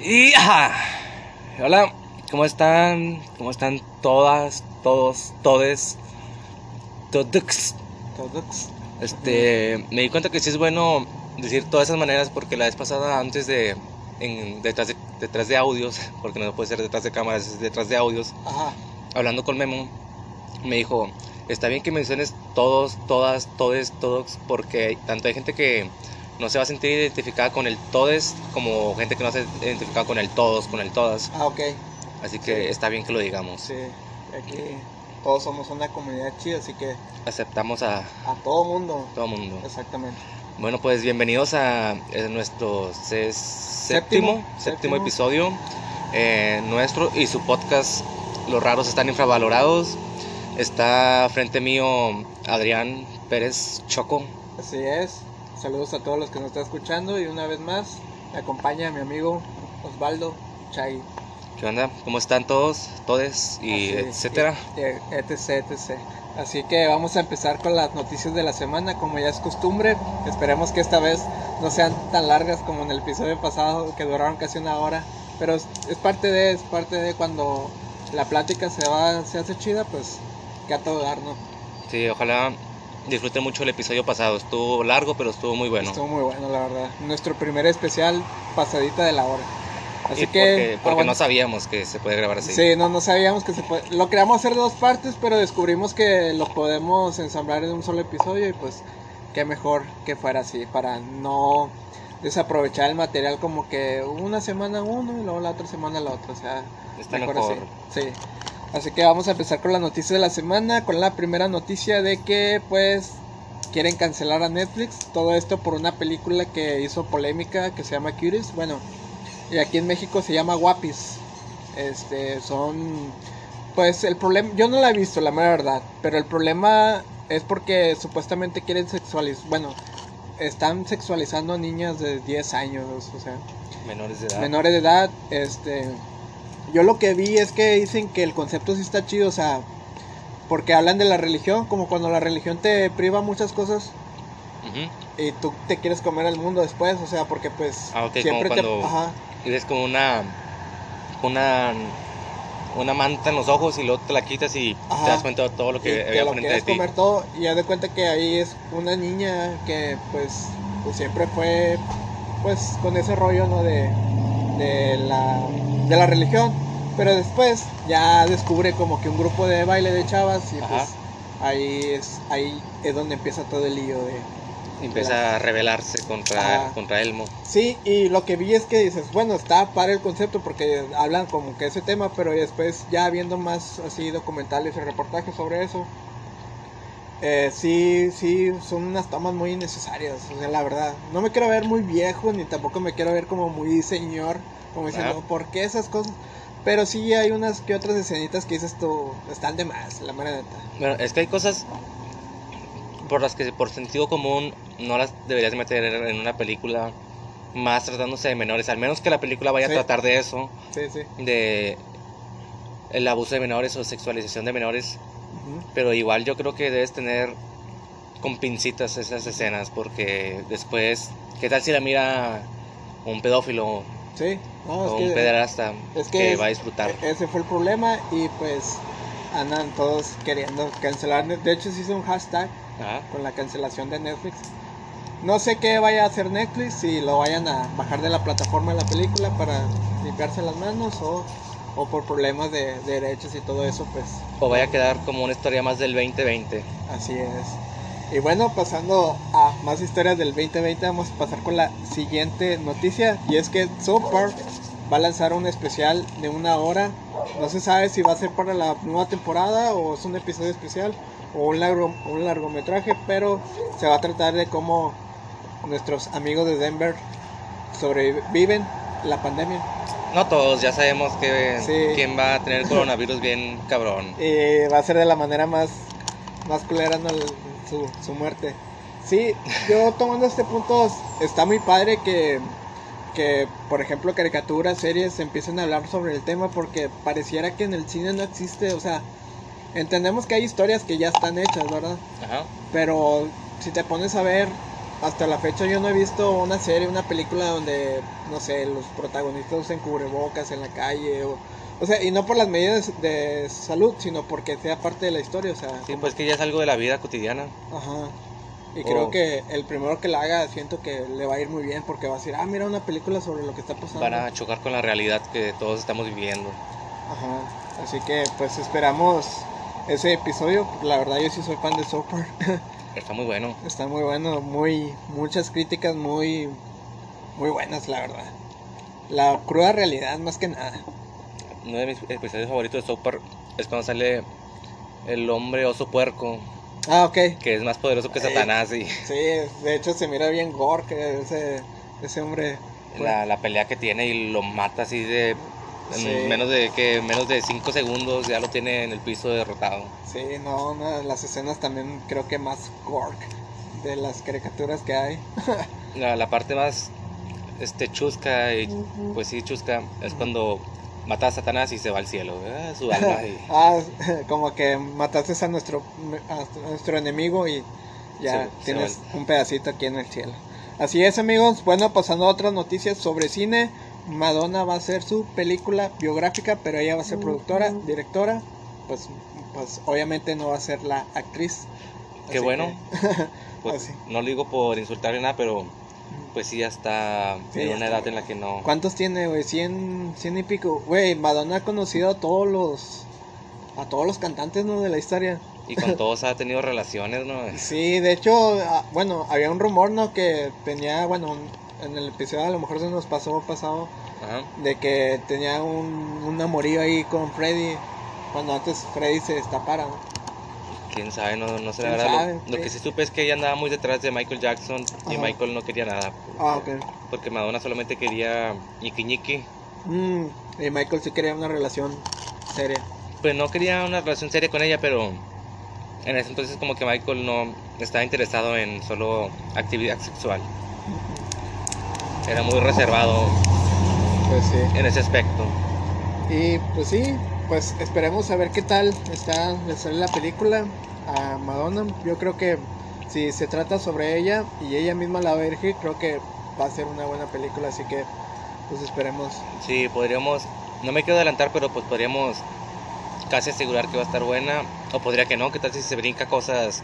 Y ajá. Hola, ¿cómo están? ¿Cómo están todas, todos, todes? Todos. Todos. Este, me di cuenta que sí es bueno decir todas esas maneras porque la vez pasada antes de en, detrás de detrás de audios, porque no puede ser detrás de cámaras, es detrás de audios, Ajá. hablando con Memo, me dijo, está bien que menciones todos, todas, todes, todos, porque tanto hay gente que no se va a sentir identificada con el todes como gente que no se identifica con el todos, con el todas. Ah, ok. Así que está bien que lo digamos. Sí. Aquí todos somos una comunidad chida, así que Aceptamos a a todo mundo. todo mundo. Exactamente. Bueno, pues bienvenidos a, eh, nuestro se- séptimo, Séptimo, séptimo, séptimo. episodio. eh, nuestro y su podcast Los Raros Están Infravalorados. Está frente mío Adrián Pérez Choco. Así es. Saludos a todos los que nos están escuchando y una vez más me acompaña mi amigo Osvaldo Chay. ¿Qué onda? ¿Cómo están todos? Todes y Así, etcétera. y- etc, etc. Así que vamos a empezar con las noticias de la semana, como ya es costumbre. Esperemos que esta vez no sean tan largas como en el episodio pasado, que duraron casi una hora. Pero es, es parte de, es parte de cuando la plática se va, se hace chida, pues que a todo dar, ¿no? Sí, ojalá disfruten mucho el episodio pasado. Estuvo largo, pero estuvo muy bueno. Estuvo muy bueno, la verdad. Nuestro primer especial pasadita de la hora. Así Y que porque, no sabíamos que se puede grabar así. Sí, no, no sabíamos que se puede. Lo queríamos hacer dos partes, pero descubrimos que lo podemos ensamblar en un solo episodio y pues qué mejor que fuera así para no desaprovechar el material como que una semana uno y luego la otra semana la otra, o sea, Está mejor, mejor. así. Sí. Así que vamos a empezar con la noticia de la semana, con la primera noticia de que pues quieren cancelar a Netflix, todo esto por una película que hizo polémica que se llama Curious, bueno, y aquí en México se llama Guapis. Este, son pues el problema, yo no la he visto, la mera verdad, pero el problema es porque supuestamente quieren sexualizar, bueno, están sexualizando a niñas de 10 años, o sea, Menores de edad. menores de edad, este yo lo que vi es que dicen que el concepto sí está chido, o sea, porque hablan de la religión, como cuando la religión te priva muchas cosas y tú te quieres comer al mundo después, o sea, porque pues Ah, como siempre te ajá, Y ves como una una una manta en los ojos y luego te la quitas y Ajá. te das cuenta de todo lo y que te había lo frente de ti. comer todo y haz de cuenta que ahí es una niña que pues, pues siempre fue pues con ese rollo no de, de la de la religión pero después ya descubre como que un grupo de baile de chavas y Ajá. pues ahí es ahí es donde empieza todo el lío de empieza a rebelarse contra, Ajá. contra Elmo. sí y lo que vi es que dices bueno está para el concepto porque hablan como que ese tema pero después ya viendo más así documentales y reportajes sobre eso eh, sí, sí, son unas tomas muy innecesarias, o sea, la verdad. No me quiero ver muy viejo, ni tampoco me quiero ver como muy señor, como diciendo, Ajá. ¿por qué esas cosas? Pero sí hay unas que otras escenitas que dices tú, están de más, la mera neta. Bueno, es que hay cosas por las que por sentido común no las deberías meter en una película más tratándose de menores, al menos que la película vaya Sí. a tratar de eso, Sí, sí. de el abuso de menores o sexualización de menores. Pero igual yo creo que debes tener con pincitas esas escenas porque después, ¿qué tal si la mira un pedófilo Sí, no, o un que, pederasta es que, que es- va a disfrutar? e- ese fue el problema y pues andan todos queriendo cancelar. De hecho, se hizo un hashtag Ajá. con la cancelación de Netflix. No sé qué vaya a hacer Netflix, si lo vayan a bajar de la plataforma de la película para limpiarse las manos o, o por problemas de, de derechos y todo eso, pues O vaya a quedar como una historia más del 2020. así es. Y bueno, pasando a más historias del 2020, vamos a pasar con la siguiente noticia y es que South Park va a lanzar un especial de una hora. No se sabe si va a ser para la nueva temporada o es un episodio especial o un, largo, un largometraje, pero se va a tratar de cómo nuestros amigos de Denver sobreviven la pandemia. No todos, ya sabemos que Sí. quién va a tener coronavirus bien cabrón. Y va a ser de la manera más, más culera su, su muerte. Sí, yo tomando este punto, está muy padre que, que, por ejemplo, caricaturas, series empiecen a hablar sobre el tema porque pareciera que en el cine no existe, o sea, entendemos que hay historias que ya están hechas, ¿verdad? Ajá. Pero si te pones a ver hasta la fecha yo no he visto una serie, una película donde, no sé, los protagonistas usen cubrebocas en la calle o... O sea, y no por las medidas de salud, sino porque sea parte de la historia, o sea... Sí, pues que ya es algo de la vida cotidiana. Ajá. Y creo Oh. que el primero que la haga, siento que le va a ir muy bien porque va a decir, ah, mira una película sobre lo que está pasando. Van a chocar con la realidad que todos estamos viviendo. Ajá. Así que pues esperamos ese episodio. La verdad yo sí soy fan de Soper. Está muy bueno. Está muy bueno, muy muchas críticas muy muy buenas, la verdad. La cruda realidad más que nada. Uno de mis episodios favoritos de South Park es cuando sale el hombre oso puerco, Ah, ok. que es más poderoso que Eh, Satanás y Sí, de hecho se mira bien gore que ese ese hombre la, la pelea que tiene y lo mata así de en Sí. menos de que menos de 5 segundos ya lo tiene en el piso derrotado. Sí, no, una de las escenas también creo que más gore de las caricaturas que hay. La, la parte más este chusca y pues sí chusca es cuando mata a Satanás y se va al cielo, ah, su alma y ah, como que mataste a nuestro a nuestro enemigo y ya Se- se tienes un pedacito aquí en el cielo. Así es, amigos. Bueno, pasando a otras noticias sobre cine. Madonna va a hacer su película biográfica, pero ella va a ser productora, directora. Pues, pues obviamente no va a ser la actriz. Qué bueno. que- pues, Así. no lo digo por insultarle nada, pero pues sí ya está Sí, en una edad en la que no ¿Cuántos tiene, güey? 100, 100 y pico. Güey, Madonna ha conocido a todos los a todos los cantantes, ¿no? De la historia. y con todos ha tenido relaciones, ¿no? Sí, de hecho, ah, bueno, había un rumor, ¿no? Que tenía, bueno, en el episodio a lo mejor se nos pasó pasado Ajá. de que tenía un, un amorío ahí con Freddy cuando antes Freddy se destapara, ¿no? Quién sabe, no, no sé la ¿Quién verdad. Lo- sabe? Lo, Sí. que sí supe es que ella andaba muy detrás de Michael Jackson y. Michael no quería nada. Ah, ok. Porque Madonna solamente quería ñiqui ñiqui. Mm, y Michael sí quería una relación seria. Pues no quería una relación seria con ella, pero en ese entonces como que Michael no estaba interesado en solo actividad sexual. Era muy reservado Pues sí. en ese aspecto. Y pues sí, pues esperemos a ver qué tal está de sale la película a Madonna. Yo creo que si se trata sobre ella y ella misma la va a dirigir, creo que va a ser una buena película, así que pues esperemos. Sí, podríamos, no me quiero adelantar, pero pues podríamos casi asegurar que va a estar buena. O podría que no, que tal si se brinca cosas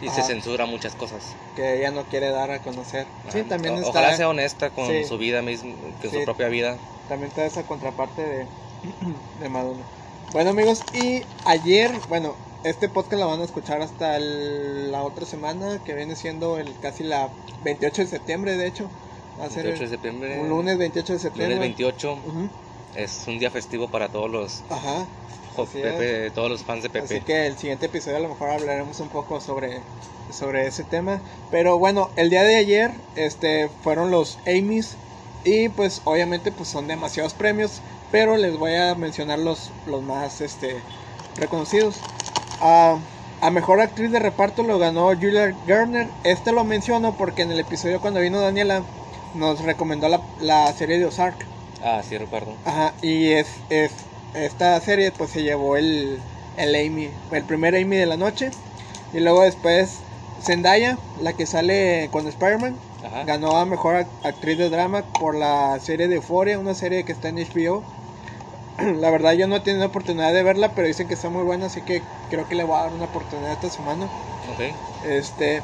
y se Ajá. censura muchas cosas. que ella no quiere dar a conocer. Sí, Ajá. también O- está, Ojalá sea honesta con Sí. su vida misma, que Sí. su propia vida. también está esa contraparte de, de Madonna. Bueno amigos, y ayer, bueno, este podcast lo van a escuchar hasta el- la otra semana, que viene siendo el casi la 28 de septiembre, de hecho. Va a ser 28 de el- septiembre. un lunes 28 de septiembre. lunes 28 Ujú, es un día festivo para todos los Ajá. Pepe, todos los fans de Pepe. Así que el siguiente episodio a lo mejor hablaremos un poco sobre, sobre ese tema. Pero bueno, el día de ayer este, fueron los Amy's y pues obviamente pues son demasiados premios, pero les voy a mencionar los, los más este, reconocidos. Ah, a mejor actriz de reparto lo ganó Julia Garner. Este lo menciono porque en el episodio cuando vino Daniela nos recomendó la, la serie de Ozark. Ah, sí, recuerdo. Ajá, y es, es esta serie pues se llevó el, el Amy, el primer Amy de la noche. Y luego después Zendaya, la que sale con Spider-Man, ganó a mejor ac- actriz de drama por la serie de Euphoria, una serie que está en HBO. La verdad yo no he tenido oportunidad de verla, pero dicen que está muy buena, así que creo que le voy a dar una oportunidad esta semana. Ok. Este,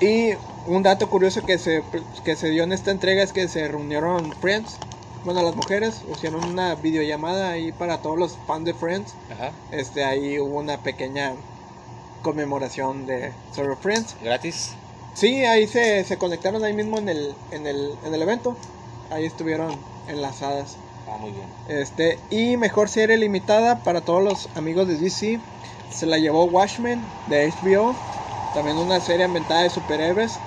y un dato curioso que se, que se dio en esta entrega es que se reunieron Friends, bueno, las mujeres, hicieron una videollamada ahí para todos los fans de Friends. Ajá. Este, ahí hubo una pequeña conmemoración de sobre Friends. Gratis. Sí, ahí se, se conectaron ahí mismo en el, en el, en el evento. Ahí estuvieron enlazadas. Ah, muy bien. Este, y mejor serie limitada para todos los amigos de DC. Se la llevó Watchmen de HBO. También una serie ambientada de superhéroes.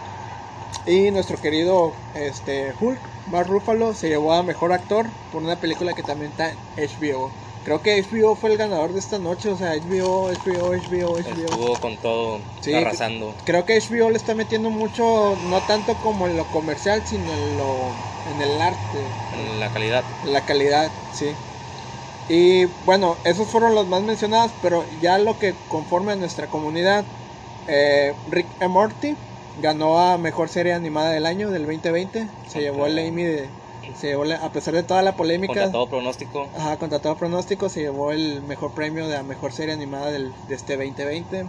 Y nuestro querido este, Hulk, Mark Ruffalo, se llevó a mejor actor por una película que también está HBO. Creo que HBO fue el ganador de esta noche. O sea, HBO, HBO, HBO, HBO. Estuvo con todo Sí, arrasando. Creo que HBO le está metiendo mucho, no tanto como en lo comercial, sino en lo en el arte, En la calidad. en la calidad, sí. Y bueno, esos fueron los más mencionados, pero ya lo que conforme a nuestra comunidad, eh, Rick and Morty, ganó a mejor serie animada del año del 2020. Se llevó el Emmy de se llevó la- a pesar de toda la polémica, Contra todo pronóstico. ajá, contra todo pronóstico, se llevó el mejor premio de la mejor serie animada del, de este 2020.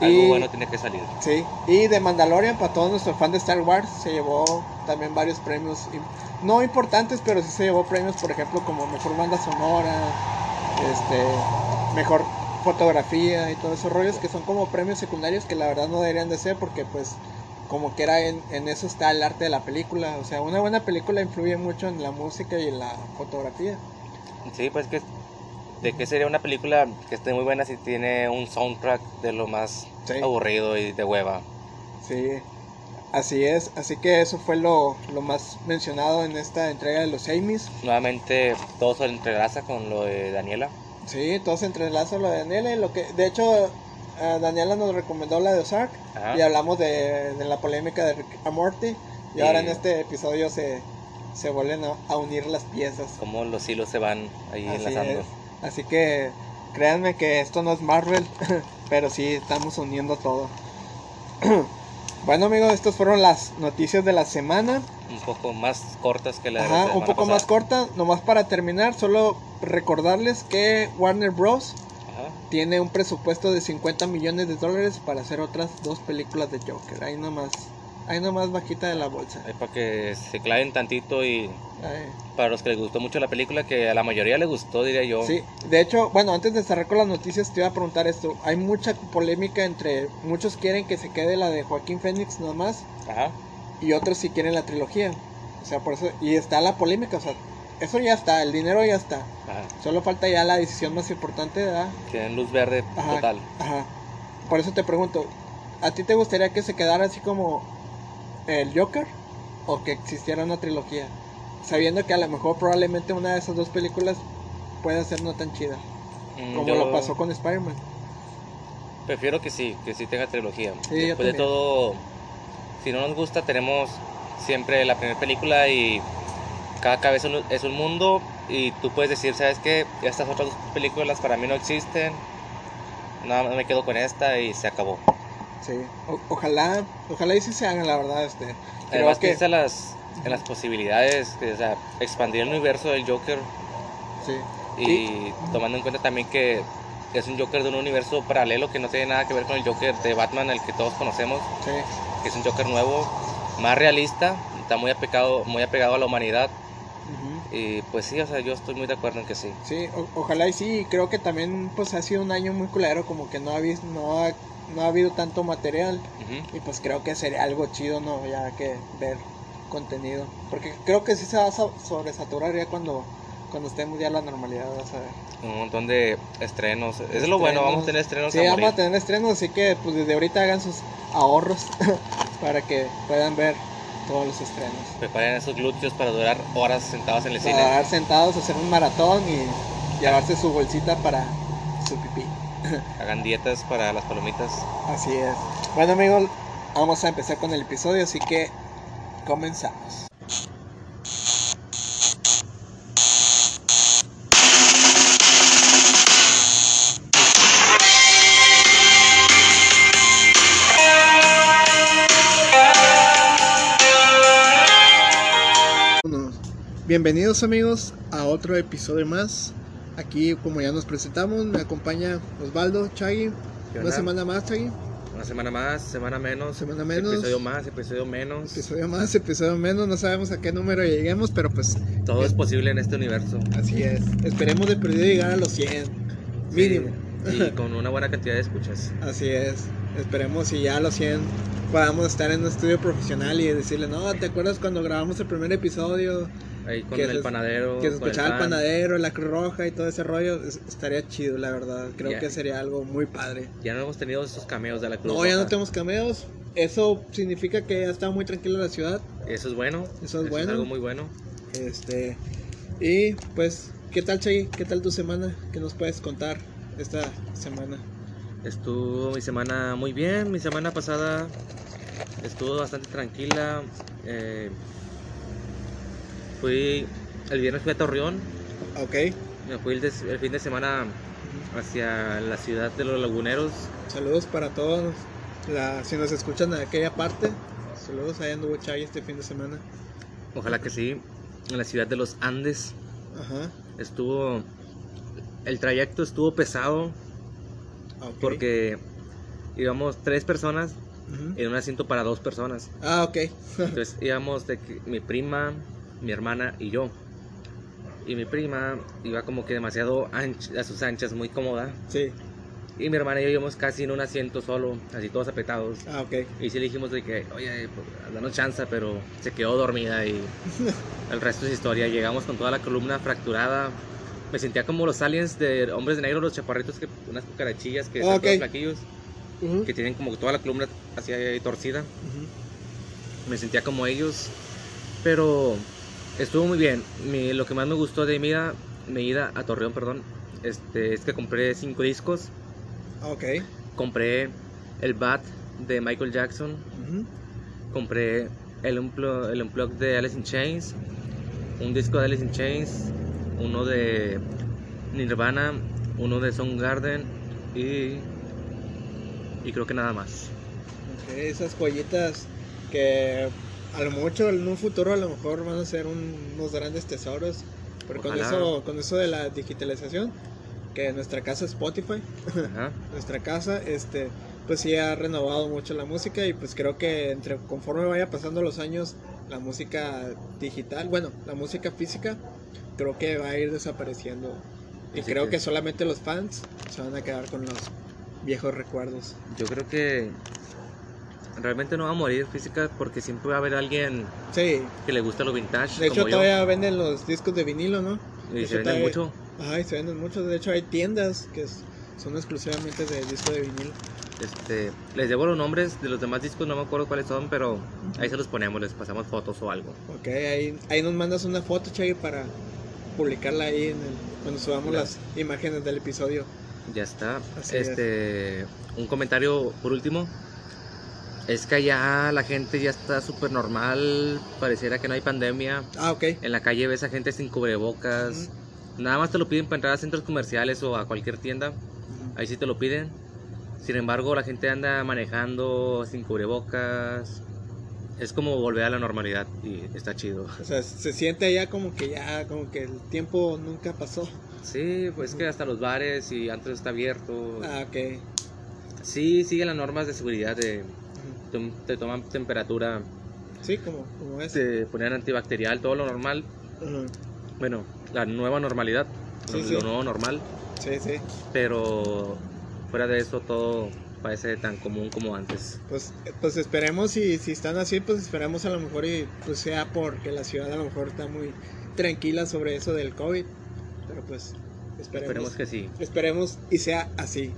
Algo Y- bueno tiene que salir. Sí, y de Mandalorian, para todos nuestros fans de Star Wars, se llevó también varios premios, no importantes, pero sí se llevó premios, por ejemplo, como mejor banda sonora, este, mejor fotografía y todos esos rollos que son como premios secundarios que la verdad no deberían de ser porque pues como que era en, en eso está el arte de la película, o sea, una buena película influye mucho en la música y en la fotografía. Sí, pues que de qué sería una película que esté muy buena si tiene un soundtrack de lo más Sí. aburrido y de hueva. Sí, así es, así que eso fue lo, lo más mencionado en esta entrega de los Emmys. Nuevamente todo se entrelaza con lo de Daniela. Sí, todo se entrelaza lo de Daniela y lo que, de hecho, eh, Daniela nos recomendó la de Ozark Ajá. y hablamos de, de la polémica de Rick and Morty y ahora en este episodio se, se vuelven a, a unir las piezas. Cómo los hilos se van ahí Así enlazando. es. Así que créanme que esto no es Marvel, pero sí estamos uniendo todo. bueno amigos, estas fueron las noticias de la semana. Un poco más cortas que la de la Ajá, un semana poco más pasada. corta, nomás para terminar, solo recordarles que Warner Bros. Ajá. tiene un presupuesto de 50 millones de dólares para hacer otras dos películas de Joker. Ahí nomás, ahí nomás bajita de la bolsa. Ahí para que se claven tantito y Ahí. para los que les gustó mucho la película, que a la mayoría les gustó, diría yo. Sí, de hecho, bueno, antes de cerrar con las noticias te iba a preguntar esto. Hay mucha polémica entre muchos quieren que se quede la de Joaquín Phoenix nomás Ajá. y otros sí quieren la trilogía. O sea, por eso y está la polémica, o sea, eso ya está, el dinero ya está. Ajá. Solo falta ya la decisión más importante, ¿verdad? Tienen luz verde Ajá, total. Ajá. Por eso te pregunto, ¿a ti te gustaría que se quedara así como el Joker o que existiera una trilogía? Sabiendo que a lo mejor probablemente una de esas dos películas pueda ser no tan chida, Mm, como yo lo pasó con Spider-Man. Prefiero que sí, que sí tenga trilogía. Sí, Después de todo, si no nos gusta, tenemos siempre la primera película y cada cabeza es un- mundo y tú puedes decir, ¿sabes qué? Estas otras dos películas para mí no existen. Nada más me quedo con esta y se acabó. Sí. O- ojalá, ojalá y sí se hagan, la verdad, este. Además que piensa en las, en las posibilidades, que, o sea, expandir el universo del Joker sí. y tomando en cuenta también que es un Joker de un universo paralelo que no tiene nada que ver con el Joker de Batman, el que todos conocemos, Sí. que es un Joker nuevo, más realista, está muy apegado, muy apegado a la humanidad. Y pues sí, o sea, yo estoy muy de acuerdo en que sí. Sí, o- ojalá y sí, y creo que también pues ha sido un año muy culero, como que no ha, vis- no ha, no ha habido tanto material. Y pues creo que sería algo chido, ¿no? Ya que ver contenido. Porque creo que sí se va a so- sobresaturar ya cuando, cuando estemos ya la normalidad, vas a ver. Un montón de estrenos, es lo bueno, vamos a tener estrenos Sí, a vamos a tener estrenos, así que pues desde ahorita hagan sus ahorros para que puedan ver todos los estrenos. Preparen esos glúteos para durar horas sentados en el Para cine. dar sentados, hacer un maratón y llevarse su bolsita para su pipí. Hagan dietas para las palomitas. Así es. Bueno amigos, vamos a empezar con el episodio, así que comenzamos. Bienvenidos amigos a otro episodio más. Aquí como ya nos presentamos, me acompaña Osvaldo, Chagui. ¿Qué Una semana más, Chagui. Una semana más, semana menos, Semana menos. episodio más, episodio menos. Episodio más, episodio menos, no sabemos a qué número lleguemos, pero pues Todo es posible en este universo. así es. Esperemos de perdido llegar a los 100. Mínimo. Sí, y con una buena cantidad de escuchas. Así es. Esperemos y ya a los 100 podamos estar en un estudio profesional y decirle, no, ¿te acuerdas cuando grabamos el primer episodio? Ahí con Que el se- panadero. Que se escuchaba el pan. panadero, la Cruz Roja y todo ese rollo. Es- estaría chido, la verdad. Creo Ya. que sería algo muy padre. Ya no hemos tenido esos cameos de la Cruz No, ya no Roja. tenemos cameos. Eso significa que ya está muy tranquila la ciudad. Eso es bueno. Eso es bueno. algo muy bueno. Este. Y pues, ¿qué tal, Chay? ¿Qué tal tu semana? ¿Qué nos puedes contar esta semana? Estuvo mi semana muy bien. Mi semana pasada estuvo bastante tranquila. eh, fui. El viernes fui a Torreón. Ok. Me fui el, des- el fin de semana hacia la ciudad de los laguneros. Saludos para todos la, si nos escuchan de aquella parte. Saludos, ahí anduvo Chay este fin de semana. Ojalá que sí. En la ciudad de los Andes Ajá. estuvo. El trayecto estuvo pesado ah, ok. porque íbamos tres personas Ujú. en un asiento para dos personas. Ah, ok. Entonces íbamos de que mi prima, mi hermana y yo. Y mi prima iba como que demasiado ancha, a sus anchas, muy cómoda. sí. Y mi hermana y yo íbamos casi en un asiento solo, así todos apretados. Ah, ok. Y sí le dijimos de que, oye, pues, danos chance, pero se quedó dormida y el resto es historia. Llegamos con toda la columna fracturada. Me sentía como los aliens de Hombres de Negro, los chaparritos, que unas cucarachillas que están Ok. todos flaquillos, que tienen como toda la columna así torcida. Me sentía como ellos, pero estuvo muy bien. Mi- lo que más me gustó de mi ida, mi ida a Torreón, perdón, este, es que compré cinco discos. Ah, Ok. Compré el Bat de Michael Jackson, compré el Unplugged, el Unplugged de Alice in Chains, un disco de Alice in Chains, uno de Nirvana, uno de Soundgarden y, y creo que nada más. Ok, esas joyitas que a lo mucho en un futuro a lo mejor van a ser un- unos grandes tesoros. Pero con eso, con eso de la digitalización, que nuestra casa Spotify, Ajá. nuestra casa, este, pues sí ha renovado mucho la música y pues creo que entre conforme vaya pasando los años, la música digital, bueno, la música física, creo que va a ir desapareciendo. Y Así creo que- que solamente los fans se van a quedar con los viejos recuerdos. Yo creo que realmente no va a morir física porque siempre va a haber alguien Sí, que le gusta lo vintage De hecho, como yo. todavía venden los discos de vinilo, ¿no? Y de se hecho, venden todavía- mucho. Ajá, y se venden mucho. De hecho, hay tiendas que son exclusivamente de disco de vinilo. Este, les debo los nombres de los demás discos, no me acuerdo cuáles son, pero ahí se los ponemos, les pasamos fotos o algo. Ok, ahí, ahí nos mandas una foto, Chay, para publicarla ahí en el- cuando subamos las imágenes del episodio. Ya está. Así es. este, un comentario por último. Es que ya la gente ya está súper normal, pareciera que no hay pandemia. Ah, ok. En la calle ves a gente sin cubrebocas. Nada más te lo piden para entrar a centros comerciales o a cualquier tienda. Ahí sí te lo piden. Sin embargo, la gente anda manejando sin cubrebocas. Es como volver a la normalidad y está chido. O sea, se siente allá como que ya, como que el tiempo nunca pasó. Sí, pues que hasta los bares y antes está abierto. Ah, ok. Sí, siguen las normas de seguridad de te, te toman temperatura, Sí, como, como es. te ponen antibacterial, todo lo normal. Bueno, la nueva normalidad, Sí, lo, sí. lo nuevo normal, Sí, sí. pero fuera de eso todo parece tan común como antes. Pues, pues esperemos y si están así, pues esperemos a lo mejor y pues sea porque la ciudad a lo mejor está muy tranquila sobre eso del COVID. Pero pues esperemos. Esperemos que sí. Esperemos y sea así.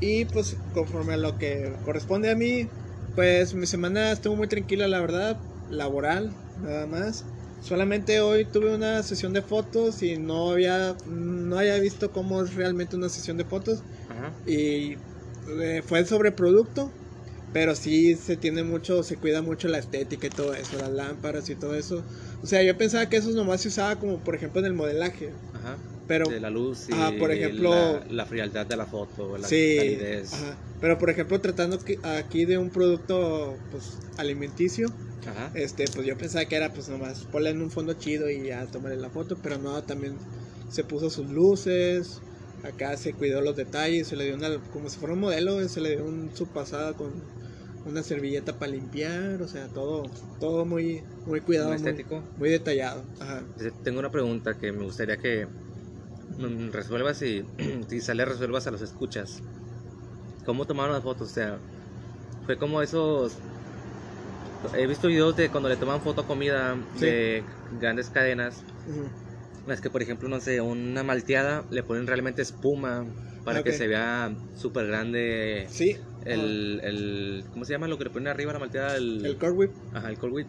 Y pues conforme a lo que corresponde a mí, pues mi semana estuvo muy tranquila, la verdad, laboral, nada más. Solamente hoy tuve una sesión de fotos y no había no había visto cómo es realmente una sesión de fotos Ajá. y eh, fue sobre producto, pero sí se tiene mucho, se cuida mucho la estética y todo eso, las lámparas y todo eso. O sea, yo pensaba que eso nomás se usaba como por ejemplo en el modelaje, Ajá. pero de la luz y por ejemplo- la, la frialdad de la foto, la sí, calidez. ajá. pero por ejemplo tratando aquí de un producto pues alimenticio, Ajá. este pues yo pensaba que era pues nomás ponle en un fondo chido y ya tomarle la foto, pero no, también se puso sus luces, acá se cuidó los detalles, se le dio una, como si fuera un modelo, se le dio un, su pasada con una servilleta para limpiar, o sea, todo, todo muy, muy cuidado, Muy estético. muy detallado, ajá. Tengo una pregunta que me gustaría que resuelvas y quizá le resuelvas a los escuchas. ¿Cómo tomaron las fotos? O sea, fue como esos... He visto videos de cuando le toman foto a comida Sí. de grandes cadenas. Ujú. Las que, por ejemplo, no sé, una malteada le ponen realmente espuma para Ok. que se vea súper grande Sí, el, el... ¿Cómo se llama lo que le ponen arriba a la malteada? El, el core whip, Ajá, el cold whip.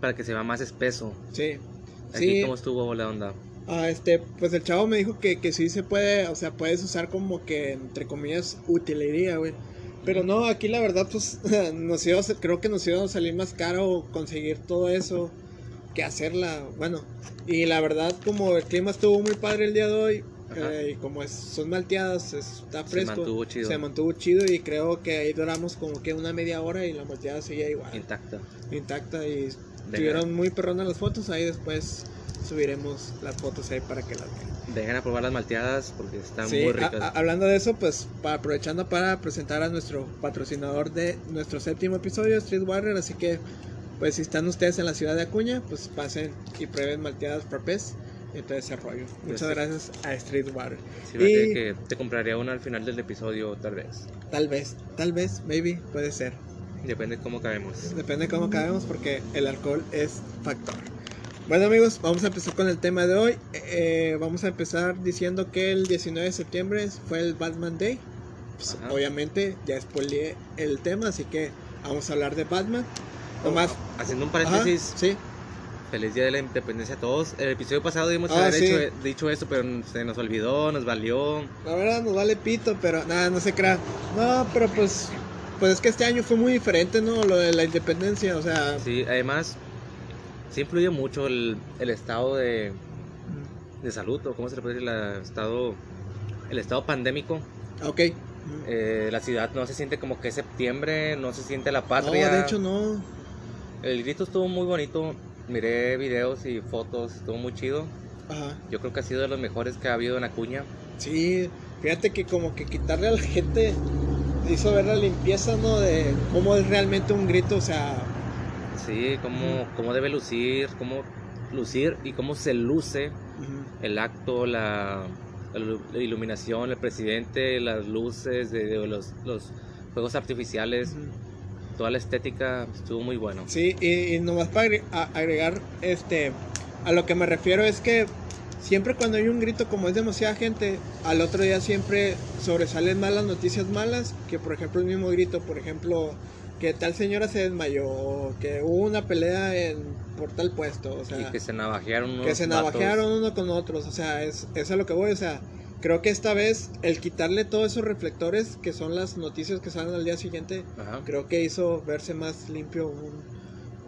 Para que se vea más espeso. sí. Aquí, Sí, ¿cómo estuvo la onda? Ah, este, pues el chavo me dijo que, que sí se puede, o sea, puedes usar como que, entre comillas, utilería, güey. Pero no, aquí la verdad, pues, nos iba a, creo que nos iba a salir más caro conseguir todo eso que hacerla, bueno. Y la verdad, como el clima estuvo muy padre el día de hoy, eh, y como es, son malteadas, es- está Se fresco. mantuvo chido. Se mantuvo chido y creo que ahí duramos como que una media hora y la malteada seguía igual, Intacta. intacta y estuvieron muy perronas las fotos. Ahí después subiremos las fotos ahí para que las vean. Vengan a probar las malteadas porque están Sí, muy a- ricas. a- hablando de eso, pues pa- aprovechando para presentar a nuestro patrocinador de nuestro séptimo episodio, Street Warrior, así que pues si están ustedes en la ciudad de Acuña, pues pasen y prueben malteadas frappés y todo ese rollo. Muchas gracias a Street Warrior. Sí, y- que te compraría una al final del episodio, tal vez. Tal vez, tal vez, maybe, puede ser. Depende de cómo cabemos. Depende de cómo caemos porque el alcohol es factor. Bueno amigos, vamos a empezar con el tema de hoy. Eh, vamos a empezar diciendo que el 19 de septiembre fue el Batman Day. Pues, obviamente ya spoileé el tema, así que vamos a hablar de Batman. Nomás, Haciendo un ajá, paréntesis, sí, feliz día de la independencia a todos. El episodio pasado dimos Ah, haber sí. dicho, dicho eso, pero se nos olvidó, nos valió. la verdad nos vale pito, pero nada, no se crea. No, pero pues, pues es que este año fue muy diferente, ¿no? Lo de la independencia, o sea, Sí, además, sí influye mucho el, el estado de, de salud, o cómo se le puede decir, el estado, el estado pandémico. ok. Eh, la ciudad no se siente como que es septiembre, no se siente la No, patria. de hecho no. El grito estuvo muy bonito. Miré videos y fotos, estuvo muy chido. Ajá. Yo creo que ha sido de los mejores que ha habido en Acuña. Sí, fíjate que como que quitarle a la gente hizo ver la limpieza, ¿no? De cómo es realmente un grito, o sea, Sí, cómo, cómo debe lucir, cómo lucir y cómo se luce el acto, la, la iluminación, el presidente, las luces, de, de los, los fuegos artificiales. Toda la estética estuvo muy bueno. sí, y, y nomás para agregar, este, a lo que me refiero es que siempre cuando hay un grito como es demasiada gente, al otro día siempre sobresalen más las noticias malas, que por ejemplo el mismo grito, por ejemplo, que tal señora se desmayó, o que hubo una pelea en, por tal puesto, o sea... y que se navajearon unos que se navajearon uno con otros, o sea, es, es a lo que voy, o sea, creo que esta vez el quitarle todos esos reflectores que son las noticias que salen al día siguiente, Ajá. creo que hizo verse más limpio un,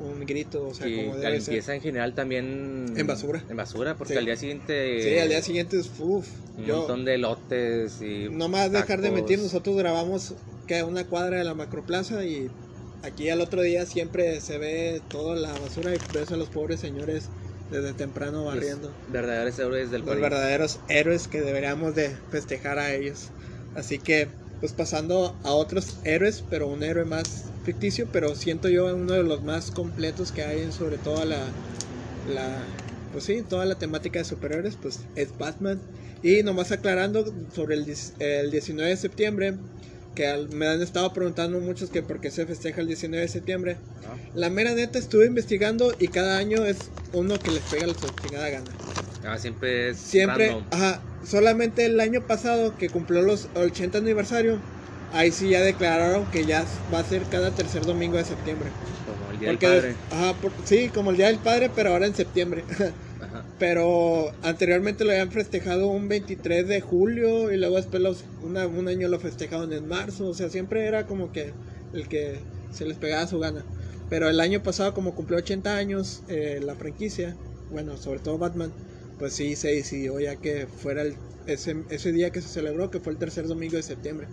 un grito, o sea, como la debe ser. limpieza en general también En basura. en basura porque Sí. al día siguiente Sí, al día siguiente es, uff, un yo, montón de elotes y no más dejar de mentir, nosotros grabamos que una cuadra de la macroplaza y aquí al otro día siempre se ve toda la basura y ves a los pobres señores desde temprano Los barriendo. verdaderos héroes del los país. verdaderos héroes que deberíamos de festejar a ellos. Así que, pues pasando a otros héroes, pero un héroe más ficticio, pero siento yo uno de los más completos que hay en sobre toda la, la pues sí, toda la temática de superhéroes, pues es Batman. Y nomás aclarando sobre el, el 19 de septiembre, que al- me han estado preguntando muchos que por qué se festeja el 19 de septiembre. ¿no? La mera neta estuve investigando y cada año es uno que les pega la chingada gana. Ah, siempre es Siempre, random. ajá, solamente el año pasado que cumplió los 80 aniversario, ahí sí ya declararon que ya va a ser cada tercer domingo de septiembre. como el día Porque, del padre. ajá, por- sí, como el Día del Padre, pero ahora en septiembre. Pero anteriormente lo habían festejado un 23 de julio y luego después los, una- un año lo festejaban en marzo, o sea, siempre era como que el que se les pegaba su gana. Pero el año pasado, como cumplió 80 años eh, la franquicia, bueno, sobre todo Batman, pues sí se decidió ya que fuera el, ese, ese día que se celebró, que fue el tercer domingo de septiembre.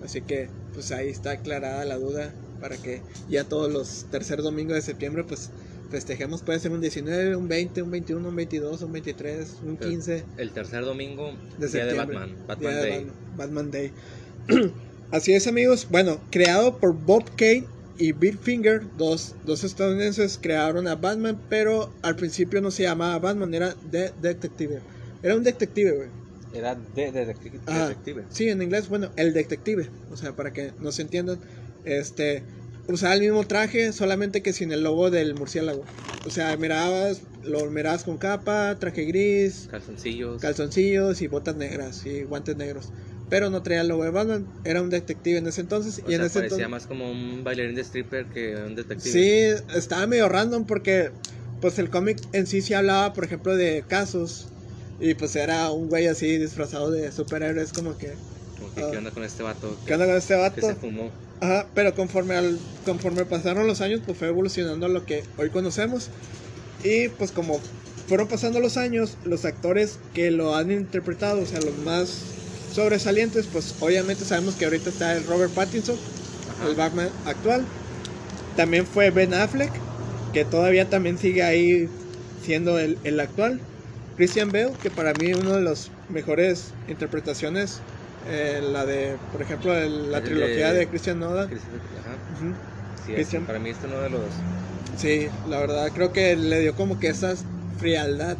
Así que, pues ahí está aclarada la duda para que ya todos los tercer domingos de septiembre, pues festejemos. Puede ser un 19, un 20, un 21, un 22, un 23, un 15 El tercer domingo, de día de. Batman, Día Batman de Day. Batman- Batman Day. Así es, amigos. Bueno, creado por Bob Kane y Bill Finger, dos, dos estadounidenses crearon a Batman, pero al principio no se llamaba Batman, era The Detective. Era un detective, güey. Era de, de- de- Ajá. detective. Sí, en inglés, bueno, el detective. O sea, para que nos entiendan. Este. Usaba el mismo traje, solamente que sin el logo del murciélago. O sea, mirabas, lo mirabas con capa, traje gris, Calzoncillos. calzoncillos y botas negras y guantes negros. Pero no traía el logo de Batman, era un detective en ese entonces. o y en sea, ese parecía entonces. más como un bailarín de stripper que un detective. Sí, estaba medio random porque pues el cómic en sí se hablaba, por ejemplo, de casos. Y pues era un güey así disfrazado de superhéroes, como que. Como que, Ah. ¿qué onda con este vato? ¿Qué onda con este Que vato? se fumó. Ajá, pero conforme al, conforme pasaron los años, pues fue evolucionando a lo que hoy conocemos. Y pues como fueron pasando los años, los actores que lo han interpretado, o sea, los más sobresalientes, pues obviamente sabemos que ahorita está el Robert Pattinson, Ajá. el Batman actual. También fue Ben Affleck, que todavía también sigue ahí siendo el, el actual. Christian Bale, que para mí uno de los mejores interpretaciones, eh, la de, por ejemplo, el- la El trilogía de- de Christian Nolan. Ajá. Sí, para mí este es uno de los... Sí, la verdad creo que le dio como que esa frialdad.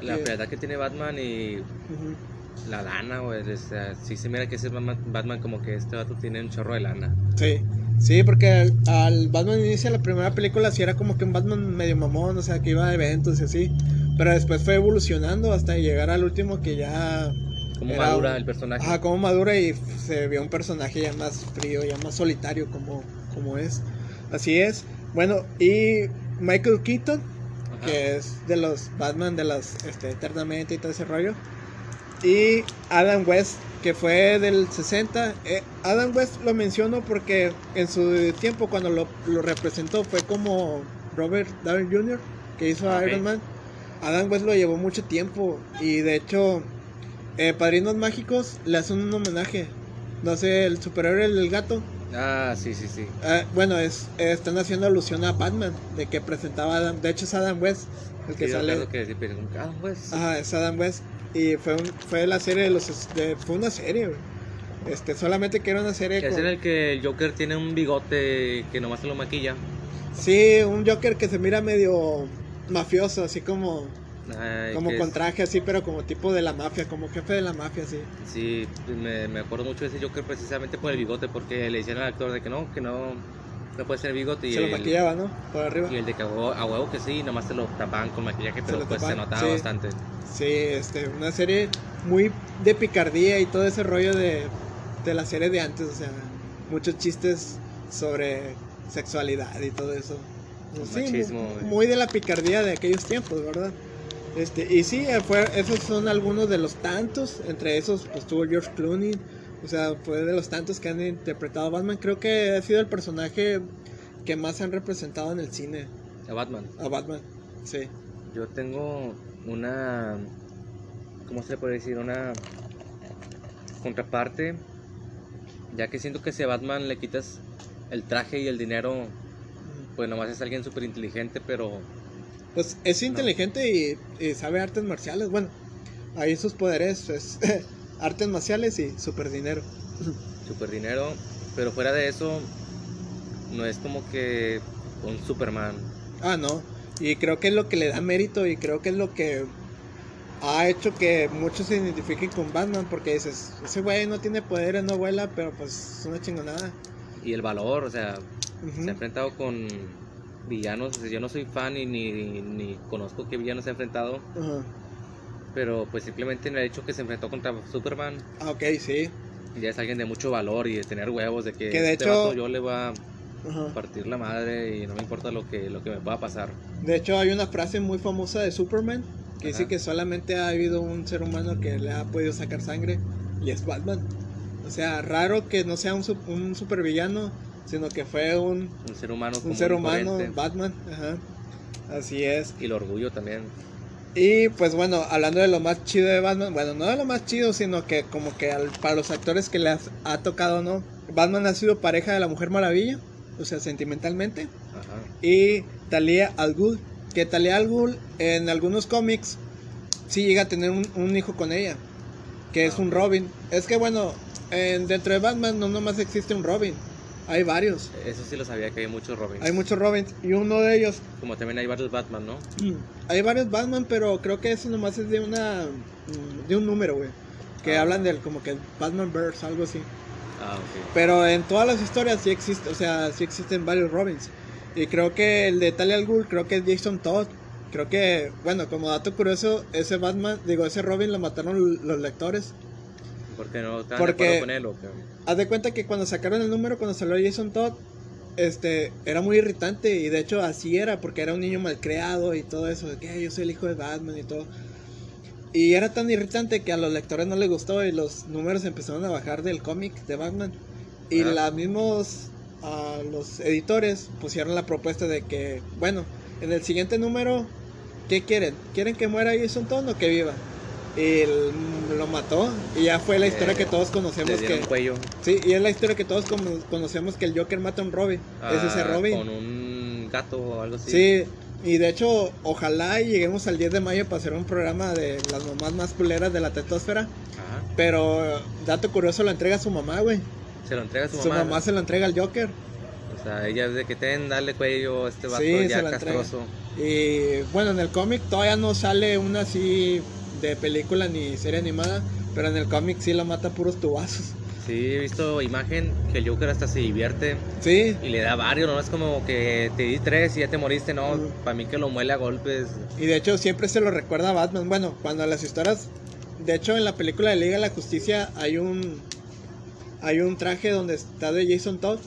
La verdad que tiene Batman y Ujú. la lana, güey. O sea, sí se mira que ese Batman, Batman como que este vato tiene un chorro de lana. Sí, sí, porque al, al Batman inicia la primera película, sí era como que un Batman medio mamón, o sea, que iba a eventos y así. Pero después fue evolucionando hasta llegar al último que ya. Era madura el personaje. Ajá, como madura y se vio un personaje ya más frío, ya más solitario como, como es. Así es. Bueno, y Michael Keaton, Ajá. que es de los Batman de las este, Eternamente y todo ese rollo. Y Adam West, que fue del 60. Eh, Adam West lo menciono porque en su tiempo cuando lo, lo representó fue como Robert Downey Jr., que hizo a Ok. Iron Man. Adam West lo llevó mucho tiempo y de hecho eh, Padrinos Mágicos le hacen un homenaje. No sé, el superhéroe del gato. Ah, sí, sí, sí. Eh, bueno, es, están haciendo alusión a Batman, de que presentaba Adam. De hecho, es Adam West, el que Sí, sale. que sí, pero ah, pues. Ajá, es Adam West. Y fue, un- fue la serie de los. de- fue una serie, güey. Este, solamente que era una serie. Es con- en el que el Joker tiene un bigote que nomás se lo maquilla. Sí, un Joker que se mira medio mafioso, así como. Ay, como con traje, así, pero como tipo de la mafia, como jefe de la mafia, así. Sí, me, me acuerdo mucho de ese Joker precisamente por el bigote, porque le decían al actor de que no, que no, no puede ser bigote. Y se lo el, maquillaba, ¿no? Por arriba. Y el de que a huevo, que sí, nomás se lo tapaban con maquillaje, pero lo pues se notaba sí. bastante. Sí, este, una serie muy de picardía y todo ese rollo de, de la serie de antes, o sea, muchos chistes sobre sexualidad y todo eso. Sí, muy de la picardía de aquellos tiempos, ¿verdad? Este, y sí, fue, esos son algunos de los tantos, entre esos pues tuvo George Clooney, o sea, fue de los tantos que han interpretado a Batman, creo que ha sido el personaje que más han representado en el cine, A Batman. a Batman, sí. Yo tengo una. ¿Cómo se puede decir? Una contraparte. Ya que siento que si a Batman le quitas el traje y el dinero, pues nomás es alguien súper inteligente, pero Pues es inteligente y, y sabe artes marciales. Bueno, ahí sus poderes es artes marciales y super dinero. súper dinero. Pero fuera de eso, no es como que un Superman. Ah, no. Y creo que es lo que le da mérito y creo que es lo que ha hecho que muchos se identifiquen con Batman porque dices, ese güey no tiene poderes, no vuela, pero pues es una chingonada. Y el valor, o sea, se ha enfrentado con villanos. yo no soy fan y ni, ni conozco qué villanos se ha enfrentado. Ajá. Pero pues simplemente en el hecho que se enfrentó contra Superman, Ah, ok, sí. ya es alguien de mucho valor y de tener huevos, de que, Que de este hecho- vato yo le voy a partir la madre y no me importa lo que, lo que me pueda pasar. De hecho, hay una frase muy famosa de Superman que dice que solamente ha habido un ser humano que le ha podido sacar sangre y es Batman. O sea, raro que no sea un, un supervillano, sino que fue un, Un ser humano un ser humano. Batman. Ajá. Así es. Y el orgullo también. Y pues bueno, hablando de lo más chido de Batman, bueno, no de lo más chido, sino que como que al- para los actores que les ha tocado, ¿no? Batman ha sido pareja de la Mujer Maravilla, o sea, sentimentalmente. Ajá. y Talia Al Ghul. Que Talia Al Ghul en algunos cómics sí llega a tener un, un hijo con ella, que es Ah, un. Robin. Es que bueno, en- dentro de Batman no nomás existe un Robin, hay varios. Eso sí lo sabía que hay muchos Robins. Hay muchos Robins y uno de ellos, Como también hay varios Batman, ¿no? hay varios Batman, pero creo que eso nomás es de una mm, de un número, güey. Que Ah. hablan del como que Batman Verse, algo así. Ah, ok. Pero en todas las historias sí existe, o sea, sí existen varios Robins. Y creo que el de Talia al Ghul, creo que es Jason Todd. Creo que, bueno, como dato curioso, ese Batman, digo, ese Robin lo mataron los lectores. ¿Por qué no están Porque- de acuerdo con él o qué? Haz de cuenta que cuando sacaron el número, cuando salió Jason Todd, este, era muy irritante. Y de hecho así era, porque era un niño malcriado y todo eso. De que "Ay, yo soy el hijo de Batman y todo. Y era tan irritante que a los lectores no les gustó y los números empezaron a bajar del cómic de Batman. Y los mismos, ah, los editores pusieron la propuesta de que, bueno, en el siguiente número ¿qué quieren? ¿Quieren que muera Jason Todd o que viva? Y lo mató y ya fue la historia Eh, que todos Le conocemos dieron que... cuello. Sí, y es la historia que todos conocemos que el Joker mata a un Robin. es ese ah, Robin. Con un gato o algo así. Sí, y de hecho, ojalá y lleguemos al 10 de mayo para hacer un programa de las mamás más culeras de la tetosfera. Ajá. Pero, dato curioso, lo entrega a su mamá, güey. Se lo entrega a su, Su mamá. mamá se lo entrega al Joker. O sea, ella es de que ten, dale cuello a este vato Sí, ya se la entrega. castroso. Y bueno, en el cómic todavía no sale una así de película ni serie animada. Pero en el cómic sí la mata a puros tubazos. Sí, he visto imagen que el Joker hasta se divierte Sí, y le da varios, no es como que te di tres y ya te moriste, no, Ujú. para mí que lo muele a golpes. y de hecho siempre se lo recuerda a Batman. Bueno, cuando las historias. De hecho, en la película de Liga de la Justicia hay un. Hay un traje donde está de Jason Todd.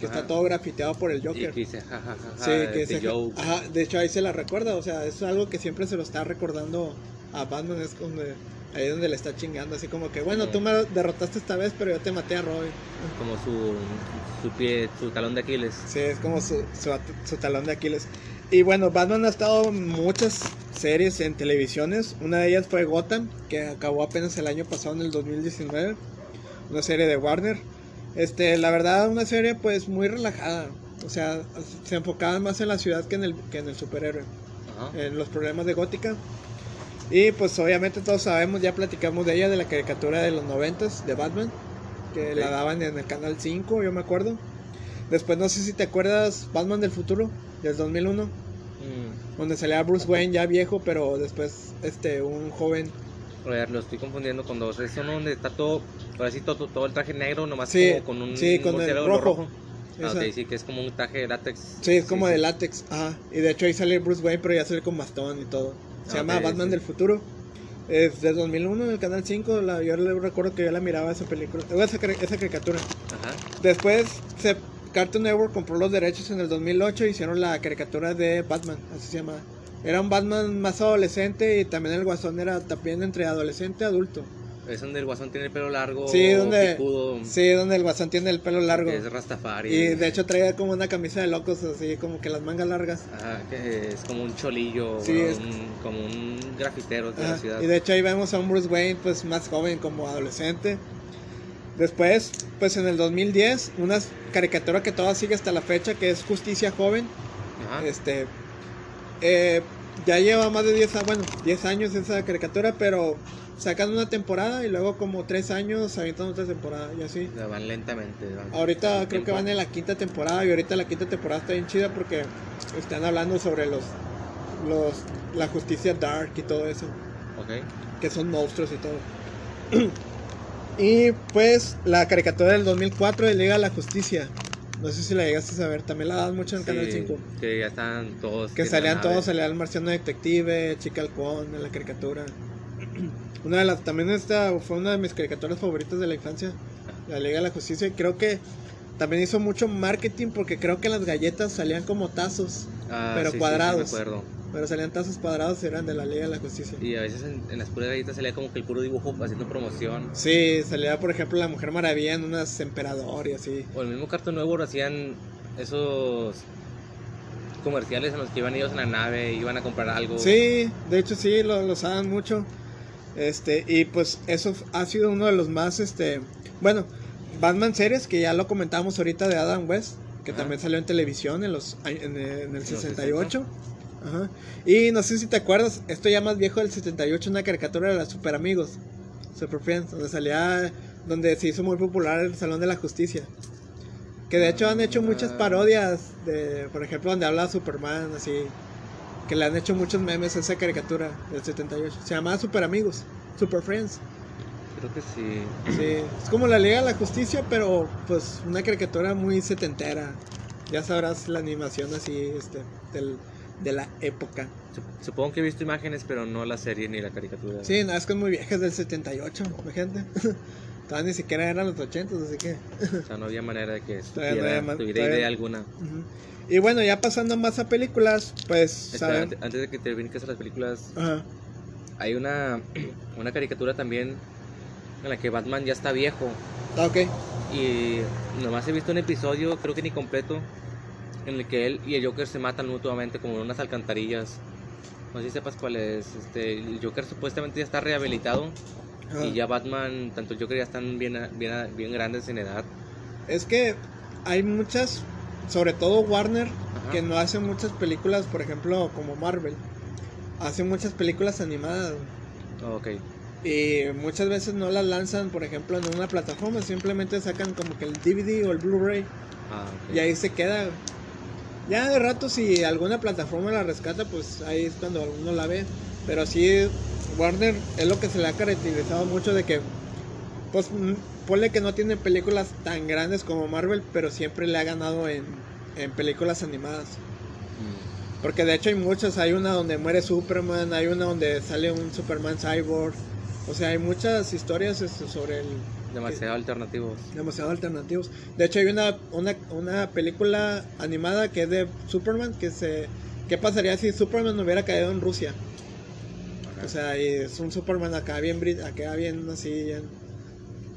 Que Ajá. está todo grafiteado por el Y Joker. que dice, jajaja, Sí, que the se- joke. ajá, de hecho ahí se la recuerda, o sea, es algo que siempre se lo está recordando a Batman, es donde, ahí donde le está chingando, así como que, bueno, tú me derrotaste esta vez, pero yo te maté a Robin. como su, su pie, su talón de Aquiles. Sí, es como su, su, su talón de Aquiles. Y bueno, Batman ha estado en muchas series en televisiones, una de ellas fue Gotham, que acabó apenas el año pasado en el 2019, una serie de Warner. Este, la verdad, una serie pues muy relajada, o sea, se enfocaba más en la ciudad que en el, que en el superhéroe. Ajá. en los problemas de Gótica. Y pues obviamente todos sabemos, ya platicamos de ella, de la caricatura de los noventas de Batman, que Ok. la daban en el canal 5, yo me acuerdo. Después no sé si te acuerdas Batman del futuro, del 2001, Mm, donde salía Bruce Wayne ya viejo, pero después este un joven. a ver, lo estoy confundiendo con dos. Es uno donde está todo, ahora sí, todo, todo el traje negro, nomás Sí, como con un sí, con el murciélago rojo. Ah, Esa- ok, sí, que es como un traje de látex. Sí, es como sí. de látex. Ajá. Y de hecho ahí sale Bruce Wayne, pero ya sale con bastón y todo. Se Ah, llama Batman sí. del futuro. Es de 2001 en el canal 5. La, yo recuerdo que yo la miraba esa película, esa, esa caricatura. Ajá. Después se, Cartoon Network compró los derechos en el 2008 y hicieron la caricatura de Batman, así se llama. Era un Batman más adolescente y también el guasón era también entre adolescente y adulto. Es donde el guasón tiene el pelo largo, Sí, donde, picudo, sí, donde el guasón tiene el pelo largo. es Rastafari. Y de hecho traía como una camisa de locos, así como que las mangas largas. Ajá, que es como un cholillo, Sí, bueno, es- un- como un grafitero de Ajá, la ciudad. Y de hecho ahí vemos a un Bruce Wayne pues más joven como adolescente. Después, pues en el 2010, una caricatura que todavía sigue hasta la fecha, que es Justicia Joven. Ajá. Este, eh, ya lleva más de 10, a- bueno, 10 años esa caricatura, pero sacan una temporada y luego como 3 años avientan otra temporada y así. O sea, van lentamente. van Ahorita creo que van en la quinta temporada y ahorita la quinta temporada está bien chida porque están hablando sobre los, los, la justicia dark y todo eso Ok. que son monstruos y todo. y pues la caricatura del 2004 de Liga de la Justicia. No sé si la llegaste a ver, también la dan mucho en Canal Sí, 5. Que ya están todos. Que salían todos, salía el marciano detective, Chica Halcón en la caricatura. Una de las, también esta fue una de mis caricaturas favoritas de la infancia, la Liga de la Justicia. Y creo que también hizo mucho marketing porque creo que las galletas salían como tazos, Ah, pero sí, sí, sí, cuadrados. pero salían tazos cuadrados y eran de la Liga de la Justicia. Y a veces en, en las puras galletas salía como que el puro dibujo haciendo promoción. Sí, salía por ejemplo la Mujer Maravilla en unas emperador y así. O el mismo Cartoon Network hacían esos comerciales en los que iban ellos en la nave, iban a comprar algo. Sí, de hecho sí, lo, lo saben mucho. Este, y pues eso ha sido uno de los más, este, bueno, Batman series que ya lo comentamos ahorita de Adam West, que Ajá. también salió en televisión en los en, el- en el los 68. Ajá. Y no sé si te acuerdas, esto ya más viejo del 78, una caricatura de las Super Amigos, Super Friends, donde salía, donde se hizo muy popular el Salón de la Justicia. Que de hecho han hecho muchas Ah. parodias de, por ejemplo, donde habla Superman, así, que le han hecho muchos memes a esa caricatura del 78. Se llamaba Super Amigos, Super Friends. Creo que sí. Sí, es como la Liga de la Justicia, pero pues una caricatura muy setentera. Ya sabrás la animación así, este, del, de la época. Sup- Supongo que he visto imágenes, pero no la serie ni la caricatura. Sí, no, es que es muy vieja, es del 78, imagínate. Todavía ni siquiera eran los 80, así que... O sea, no había manera de que Todavía no tuviera, tuviera idea alguna. Ujú. Y bueno, ya pasando más a películas, pues... Espera, ¿saben? ante- antes de que te brinques a las películas, Ajá. hay una, una caricatura también en la que Batman ya está viejo. Ah, ok. Y nomás he visto un episodio, creo que ni completo, en el que él y el Joker se matan mutuamente como en unas alcantarillas. No sé si sepas cuál es. Este, el Joker supuestamente ya está rehabilitado. Ah. Y ya Batman, tanto el Joker ya están bien, bien, bien grandes en edad. Es que hay muchas, sobre todo Warner, Ajá. que no hace muchas películas, por ejemplo, como Marvel. Hace muchas películas animadas. Oh, ok. Y muchas veces no las lanzan, por ejemplo, en una plataforma, simplemente sacan como que el DVD o el Blu-ray Ah, ok. y ahí se queda. Ya de rato si alguna plataforma la rescata, pues ahí es cuando uno la ve. Pero sí, Warner es lo que se le ha caracterizado mucho de que, pues, mm, ponle que no tiene películas tan grandes como Marvel, pero siempre le ha ganado en, en películas animadas. Mm. Porque de hecho hay muchas, hay una donde muere Superman, hay una donde sale un Superman cyborg. O sea, hay muchas historias este, sobre el, Demasiado alternativos. demasiado alternativos. De hecho, hay una, una, una película animada que es de Superman, que se... ¿Qué pasaría si Superman hubiera caído en Rusia? Ajá. O sea, y es un Superman acá bien, acá bien así, bien,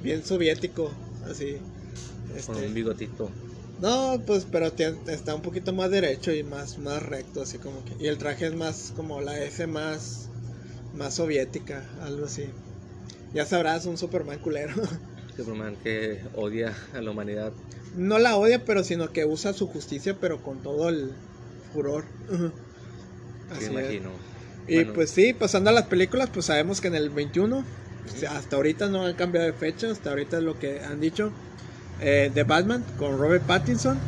bien soviético, así. con Este, un bigotito. no, pues, pero tie- está un poquito más derecho y más, más recto, así como que. Y el traje es más como la S más, más soviética, algo así. Ya sabrás, un Superman culero. Superman que odia a la humanidad. no la odia, pero sino que usa su justicia, pero con todo el furor. Me Así es. Y Bueno. pues sí, pasando a las películas, pues sabemos que en el 21, o sea, hasta ahorita no han cambiado de fecha, hasta ahorita es lo que han dicho. eh, de Batman con Robert Pattinson.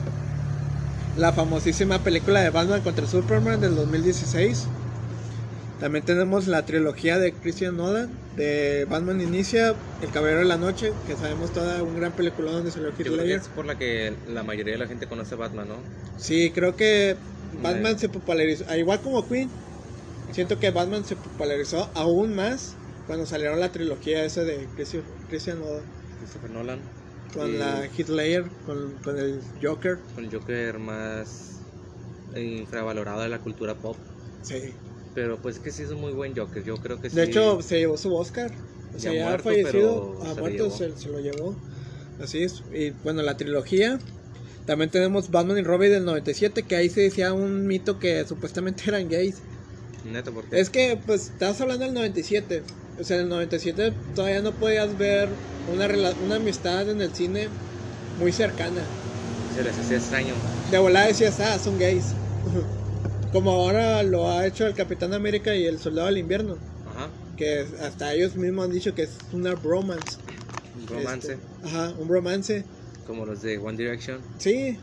La famosísima película de Batman contra Superman del 2016. También tenemos la trilogía de Christian Nolan de Batman Inicia, El Caballero de la Noche, que sabemos toda un gran película donde salió Heath Ledger. es por la que la mayoría de la gente conoce Batman, ¿no? Sí, creo que Batman se popularizó, igual como Queen, siento que Batman se popularizó aún más cuando salieron la trilogía esa de Christian, Christian Nolan, Christopher Nolan. con Y la Ledger, con, con el Joker. Con el Joker más infravalorado de la cultura pop. Sí. Pero pues que sí es un muy buen Joker. Yo creo que sí. De hecho, se llevó su Oscar. O sea, Ya muerto, fallecido, a se muerto se, se lo llevó. Así es. Y bueno, la trilogía. También tenemos Batman y Robin del 97, que ahí se decía un mito que supuestamente eran gays. Neto, porque Es que, pues, estás hablando del 97. O sea, en el 97 todavía no podías ver una, rela- una amistad en el cine muy cercana. se les hacía extraño. De volada decías, ah, son gays. Como ahora lo ha hecho el Capitán América y el Soldado del Invierno. Ajá. Que hasta ellos mismos han dicho que es una bromance. Un romance. Este, ajá, un romance. Como los de One Direction. Sí,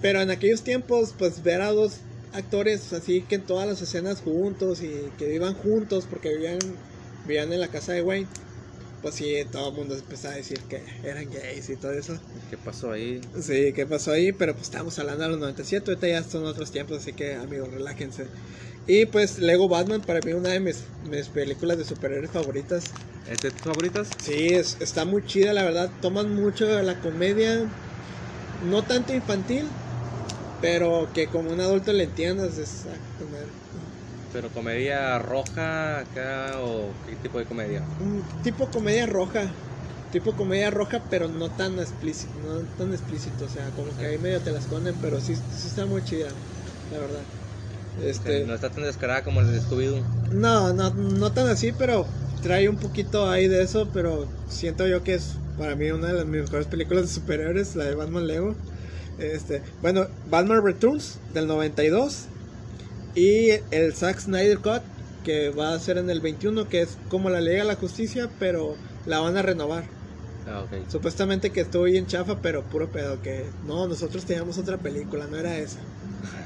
pero en aquellos tiempos, pues ver a dos actores así que en todas las escenas juntos y que vivan juntos porque vivían, vivían en la casa de Wayne, pues sí, todo el mundo empezaba a decir que eran gays y todo eso. ¿Qué pasó ahí? Sí, ¿qué pasó ahí? Pero pues estamos hablando de los 97, ahorita ya son otros tiempos, así que amigos, relájense. Y pues Lego Batman, para mí una de mis, mis películas de superhéroes favoritas. ¿Es de tus favoritas? Sí, es- está muy chida, la verdad. Toman mucho la comedia, no tanto infantil, pero que como un adulto le entiendas. Es, ah, con madre. ¿Pero comedia roja acá o qué tipo de comedia? un tipo comedia roja, tipo comedia roja, pero no tan explícito, no tan explícito, o sea, como que ahí medio te la esconden, pero sí, sí está muy chida, la verdad. Este, No está tan descarada como el de Scooby-Doo. No, no, no tan así, pero trae un poquito ahí de eso, pero siento yo que es para mí una de las mejores películas de superhéroes, la de Batman Lego. Este, bueno, Batman Returns del 92 y el Zack Snyder Cut que va a ser en el 21, que es como la Liga de la Justicia, pero la van a renovar. Ah, ok. Supuestamente que estuvo bien chafa, pero puro pedo que no, nosotros teníamos otra película, no era esa.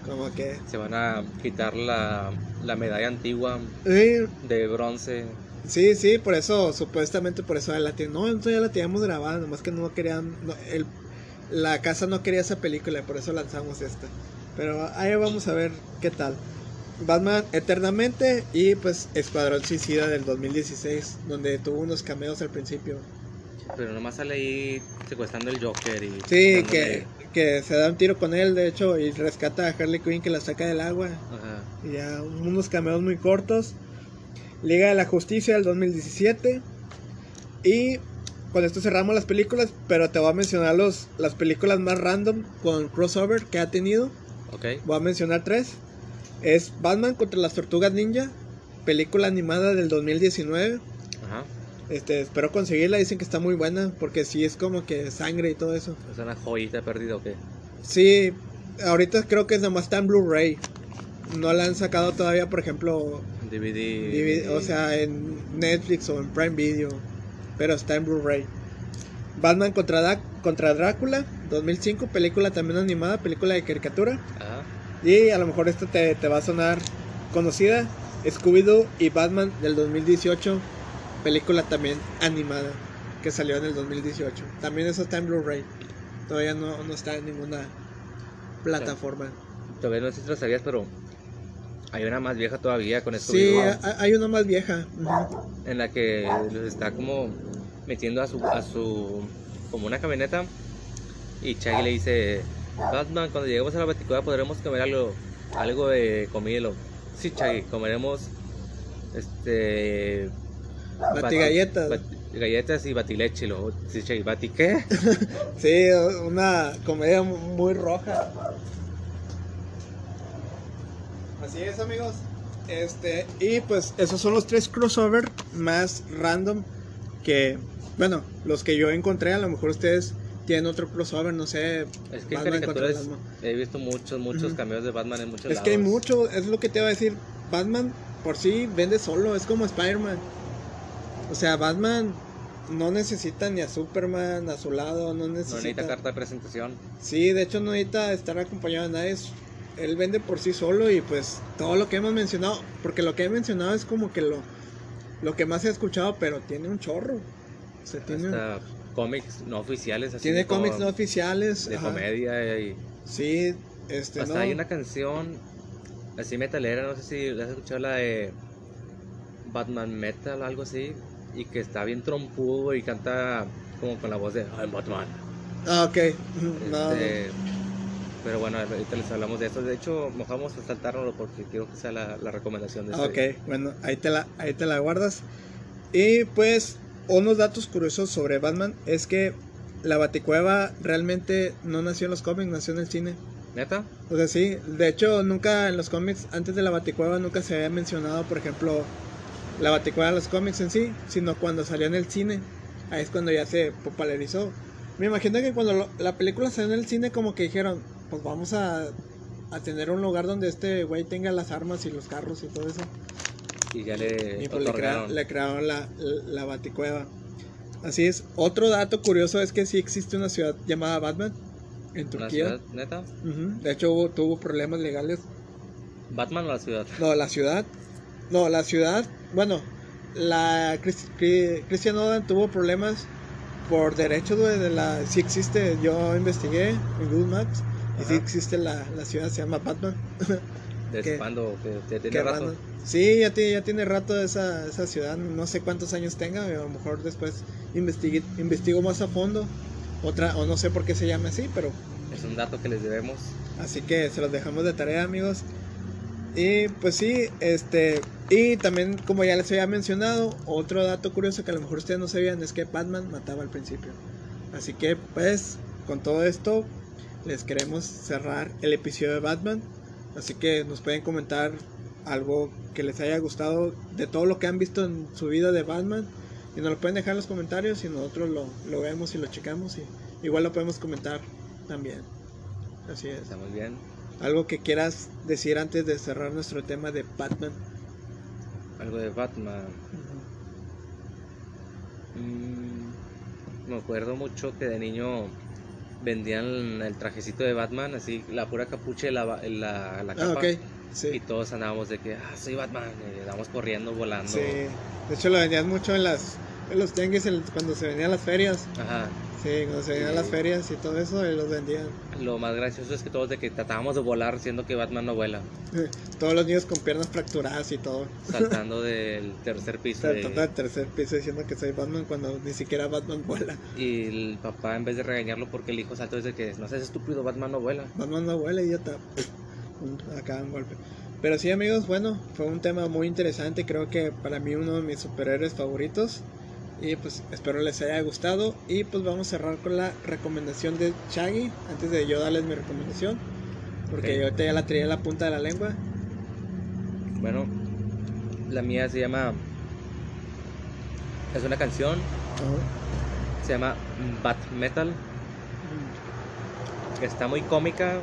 Como que Se van a quitar la, la medalla antigua de bronce. Sí, sí, por eso, supuestamente por eso la tienen. No, entonces ya la teníamos grabada, nomás que no querían. no, el, la casa no quería esa película, y por eso lanzamos esta. Pero ahí vamos a ver qué tal. Batman Eternamente y pues Escuadrón Suicida del 2016, donde tuvo unos cameos al principio. Pero nomás sale ahí secuestrando el Joker y... Sí, que, que se da un tiro con él, de hecho, y rescata a Harley Quinn que la saca del agua. Ajá. Y ya unos cameos muy cortos. Liga de la Justicia del 2017. Y con esto cerramos las películas, pero te voy a mencionar los, las películas más random con crossover que ha tenido. Ok. Voy a mencionar tres. Es Batman contra las Tortugas Ninja, película animada del 2019. Ajá. Este, espero conseguirla, dicen que está muy buena, porque sí es como que sangre y todo eso. ¿Es una joyita perdida o qué? Sí, ahorita creo que es nomás está en Blu-ray. No la han sacado todavía, por ejemplo, DVD. DVD, o sea, en Netflix o en Prime Video, pero está en Blu-ray. Batman contra, Da- contra Drácula, 2005, película también animada, película de caricatura. Ajá. Y a lo mejor esta te, te va a sonar conocida. Scooby-Doo y Batman del 2018. Película también animada. Que salió en el 2018. También eso está en Blu-ray. Todavía no, no está en ninguna plataforma. Todavía no sé si lo sabías, pero hay una más vieja todavía con esto. Sí, ha- hay una más vieja. En la que los está como metiendo a su a su como una camioneta y Chaggy le dice Batman cuando lleguemos a la baticueva podremos comer algo algo de comida sí Chaggy comeremos este Batigalletas. bati- galletas y batileche lo sí Chaggy bati qué Sí, una comedia muy roja. Así es, amigos. Este, y pues esos son los tres crossover más random que, bueno, los que yo encontré, a lo mejor ustedes tienen otro crossover, no sé. es que Batman caricaturas he visto muchos muchos Ujú. cambios de Batman en muchos Es que hay mucho, es lo que te iba a decir. Batman por sí vende solo, es como Spider-Man. O sea, Batman no necesita ni a Superman a su lado, no no necesita necesita. carta de presentación Sí, de hecho no necesita estar acompañado de nadie. Él vende por sí solo y pues todo lo que hemos mencionado, porque lo que he mencionado es como que lo, lo que más he escuchado, pero tiene un chorro. O sea, tiene, hasta cómics no oficiales así tiene cómics no oficiales. de ajá. comedia y Sí, este Hasta no. hay una canción así metalera, no sé si has escuchado la de Batman Metal, algo así, y que está bien trompudo y canta como con la voz de I'm Batman. Ah, ok. No, Este, Pero bueno, ahorita les hablamos de eso. De hecho, mojamos a saltárnoslo porque quiero que sea la, la recomendación de este. Ok, bueno, ahí te, la, ahí te la guardas. Y pues, unos datos curiosos sobre Batman es que la Baticueva realmente no nació en los cómics, nació en el cine. ¿Neta? O sea, sí, de hecho, nunca en los cómics, antes de la Baticueva, nunca se había mencionado, por ejemplo, la Baticueva en los cómics en sí, sino cuando salió en el cine. Ahí es cuando ya se popularizó. Me imagino que cuando lo- la película salió en el cine, como que dijeron, pues vamos a, a tener un lugar donde este güey tenga las armas y los carros y todo eso. Y ya le Y pues le, crea- le crearon la, la, la Baticueva. Así es. Otro dato curioso es que sí existe una ciudad llamada Batman en ¿Una Turquía. ciudad? ¿Neta? Ujú. De hecho, hubo, tuvo problemas legales ¿Batman o la ciudad? No, la ciudad. No, la ciudad. Bueno, la Chris- Cri- Christian Nolan tuvo problemas por derechos, güey, de la. Sí existe, yo investigué en Google Maps y sí existe la, la ciudad, se llama Batman. ¿Desde ¿Qué? cuándo? ¿Que Qué tiene rato? Sí, ya tiene, ya tiene rato esa, esa ciudad, no sé cuántos años tenga, a lo mejor después investigué, investigo más a fondo. Otra, o no sé por qué se llama así, pero Es un dato que les debemos. Así que se los dejamos de tarea, amigos. Y pues sí, este. Y también, como ya les había mencionado, otro dato curioso que a lo mejor ustedes no sabían es que Batman mataba al principio. Así que, pues, con todo esto, les queremos cerrar el episodio de Batman. Así que nos pueden comentar algo que les haya gustado de todo lo que han visto en su vida de Batman. Y nos lo pueden dejar en los comentarios y nosotros lo, lo vemos y lo checamos. Y igual lo podemos comentar también. Así es. Está muy bien. Algo que quieras decir antes de cerrar nuestro tema de Batman. Algo de Batman. Mm, me acuerdo mucho que de niño vendían el trajecito de Batman, así la pura capucha y la, la, la Ah, capa. ok. Y Sí. todos andábamos de que, ah, soy Batman. Y andábamos corriendo, volando. sí. De hecho, lo vendían mucho en las en los tianguis en- cuando se vendían las ferias. Ajá. Sí, cuando se vendían Sí. las ferias y todo eso, y los vendían. Lo más gracioso es que todos de que tratábamos de volar siendo que Batman no vuela. Todos los niños con piernas fracturadas y todo. Saltando del tercer piso. de- Tratando del tercer piso diciendo que soy Batman cuando ni siquiera Batman vuela. Y el papá, en vez de regañarlo porque el hijo saltó desde que no seas estúpido, Batman no vuela. Batman no vuela y ya está. Un- Acá un golpe. Pero sí, amigos, bueno, fue un tema muy interesante. Creo que para mí uno de mis superhéroes favoritos. Y pues espero les haya gustado. Y pues vamos a cerrar con la recomendación de Shaggy. Antes de yo darles mi recomendación. Porque yo ahorita ya la traía en la punta de la lengua. Bueno, la mía se llama. Es una canción, se llama Bat Metal. Está muy cómica,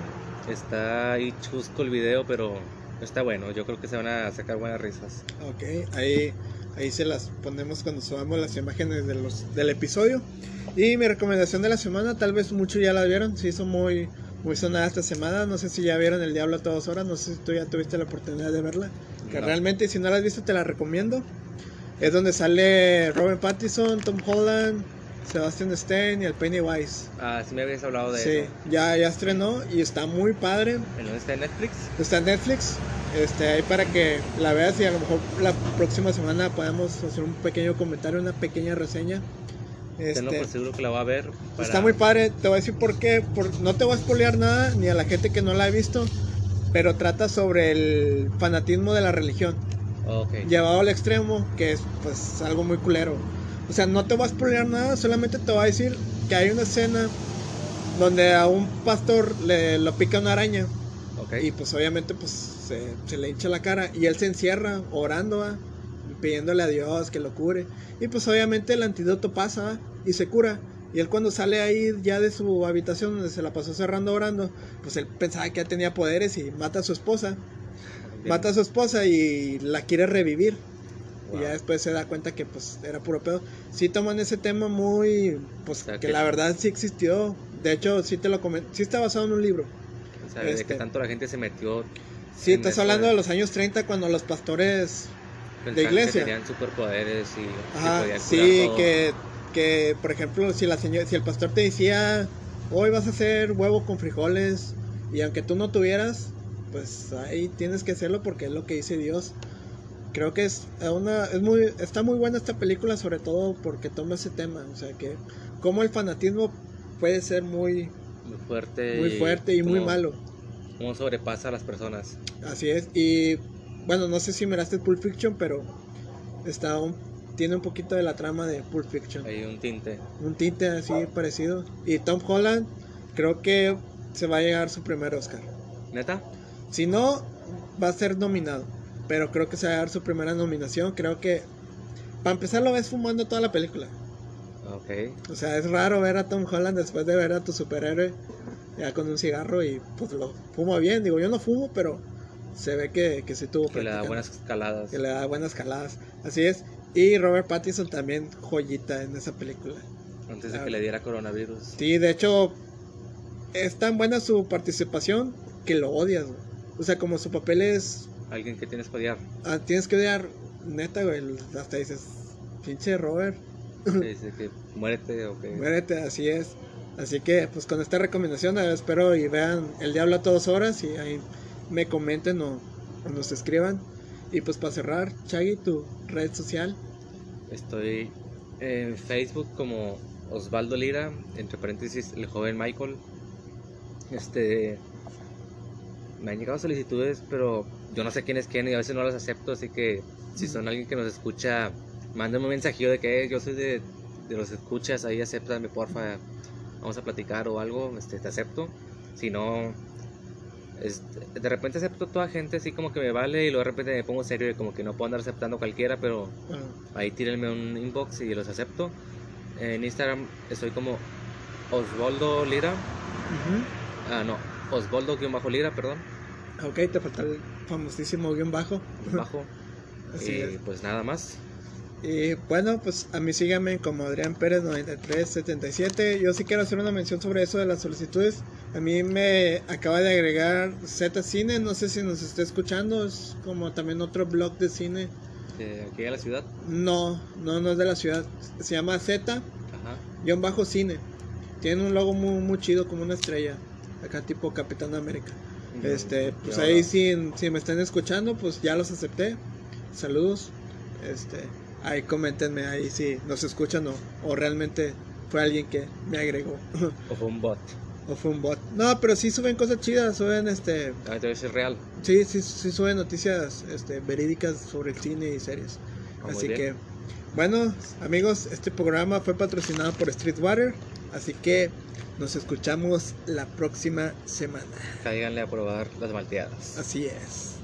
está ahí chusco el video, pero está bueno. Yo creo que se van a sacar buenas risas. Ok, ahí, ahí se las ponemos cuando subamos las imágenes de los, del episodio. Y mi recomendación de la semana, tal vez muchos ya la vieron, se hizo muy, muy sonada esta semana. No sé si ya vieron El Diablo a todas horas, no sé si tú ya tuviste la oportunidad de verla. Que No. realmente, si no la has visto, te la recomiendo. Es donde sale Robert Pattinson, Tom Holland, Sebastian Stan y el Pennywise. Ah, sí me habías hablado de Sí, eso. ya, ya estrenó y está muy padre. ¿En dónde está en Netflix? Está en Netflix. Este, ahí para que la veas y a lo mejor la próxima semana podamos hacer un pequeño comentario, una pequeña reseña. Tengo Este, por seguro que la voy a ver. para- Está muy padre, te voy a decir por qué. Por, no te voy a spoilear nada, ni a la gente que no la ha visto, pero trata sobre el fanatismo de la religión, Ok. llevado al extremo, que es pues algo muy culero. O sea, no te voy a spoilear nada, solamente te voy a decir que hay una escena donde a un pastor le lo pica una araña Ok. y pues obviamente pues se, se le hincha la cara y él se encierra orando, ¿va? pidiéndole a Dios que lo cure. Y pues obviamente el antídoto pasa ¿va? y se cura. Y él cuando sale ahí ya de su habitación donde se la pasó cerrando orando, pues él pensaba que ya tenía poderes y mata a su esposa. Bien. Mata a su esposa y la quiere revivir. Wow. Y ya después se da cuenta que pues era puro pedo. Sí toman ese tema muy, pues O sea, que, que- la verdad sí existió. De hecho, sí te lo comenté. Sí está basado en un libro. O sea, de este- que tanto la gente se metió. Sí, estás eso hablando de los años 30 cuando los pastores pensaban iglesia. Que tenían superpoderes y que Ajá, podían curar sí, todo. que, que por ejemplo, si la señora, si el pastor te decía, hoy vas a hacer huevo con frijoles, y aunque tú no tuvieras, pues ahí tienes que hacerlo porque es lo que dice Dios. Creo que es una, es muy, está muy buena esta película, sobre todo porque toma ese tema, o sea que como el fanatismo puede ser muy, Muy fuerte. muy fuerte y muy cómo- malo. Cómo sobrepasa a las personas. Así es. Y bueno, no sé si miraste Pulp Fiction, pero está un- tiene un poquito de la trama de Pulp Fiction. Hay un tinte. Un tinte así parecido. Y Tom Holland creo que se va a llegar su primer Oscar. ¿Neta? Si no, va a ser nominado. Pero creo que se va a dar su primera nominación. Creo que... Para empezar lo ves fumando toda la película. Ok. O sea, es raro ver a Tom Holland después de ver a tu superhéroe ya con un cigarro y pues lo fuma bien. Digo, yo no fumo, pero se ve que, que sí tuvo Que le da buenas escaladas. que le da buenas caladas. Así es. Y Robert Pattinson también joyita en esa película. Antes de Ah. que le diera coronavirus. Sí, de hecho, es tan buena su participación que lo odias, güey. O sea, como su papel es. Alguien que tienes que odiar. ah, tienes que odiar, neta, güey. Hasta dices, pinche Robert, dice que muérete o que. muérete, así es. Así que, pues con esta recomendación, eh, espero y vean El Diablo a todas horas y ahí me comenten o, o nos escriban. Y pues para cerrar, Chaggy, tu red social. Estoy en Facebook como Osvaldo Lira, entre paréntesis, el joven Michael. Este. Me han llegado solicitudes, pero yo no sé quién es quién y a veces no las acepto, así que si son alguien que nos escucha, mándenme un mensajillo de que "Eh, yo soy de, de los escuchas, ahí acéptame porfa, vamos a platicar o algo, este, te acepto. Si no, este, de repente acepto toda gente así como que me vale y luego de repente me pongo serio y como que no puedo andar aceptando cualquiera, pero Bueno, Ahí tírenme un inbox y los acepto. En Instagram estoy como Osvaldo Lira. ujú. Ah, no, Osvaldo-Lira, perdón. Ok, te falta el famosísimo guion bajo. Bajo. Así y es. pues nada más. Y bueno, pues a mí síganme como Adrián Pérez 9377. Yo sí quiero hacer una mención sobre eso de las solicitudes. A mí me acaba de agregar Z Cine, no sé si nos está escuchando, es como también otro blog de cine. De aquí a la ciudad. No, no, no es de la ciudad. Se llama Z guion bajo cine. Tiene un logo muy, muy chido como una estrella. Acá tipo Capitán América. Este, pues ahí si, si me están escuchando, pues ya los acepté. Saludos. Este, ahí coméntenme ahí si nos escuchan o, o realmente fue alguien que me agregó O fue un bot. o fue un bot. No, pero sí suben cosas chidas, suben este, Ah, debe ser real. sí, sí, sí suben noticias este verídicas sobre el cine y series. Ah, Así que bueno, amigos, este programa fue patrocinado por Streetwater, así que nos escuchamos la próxima semana. Cáiganle a probar las malteadas. Así es.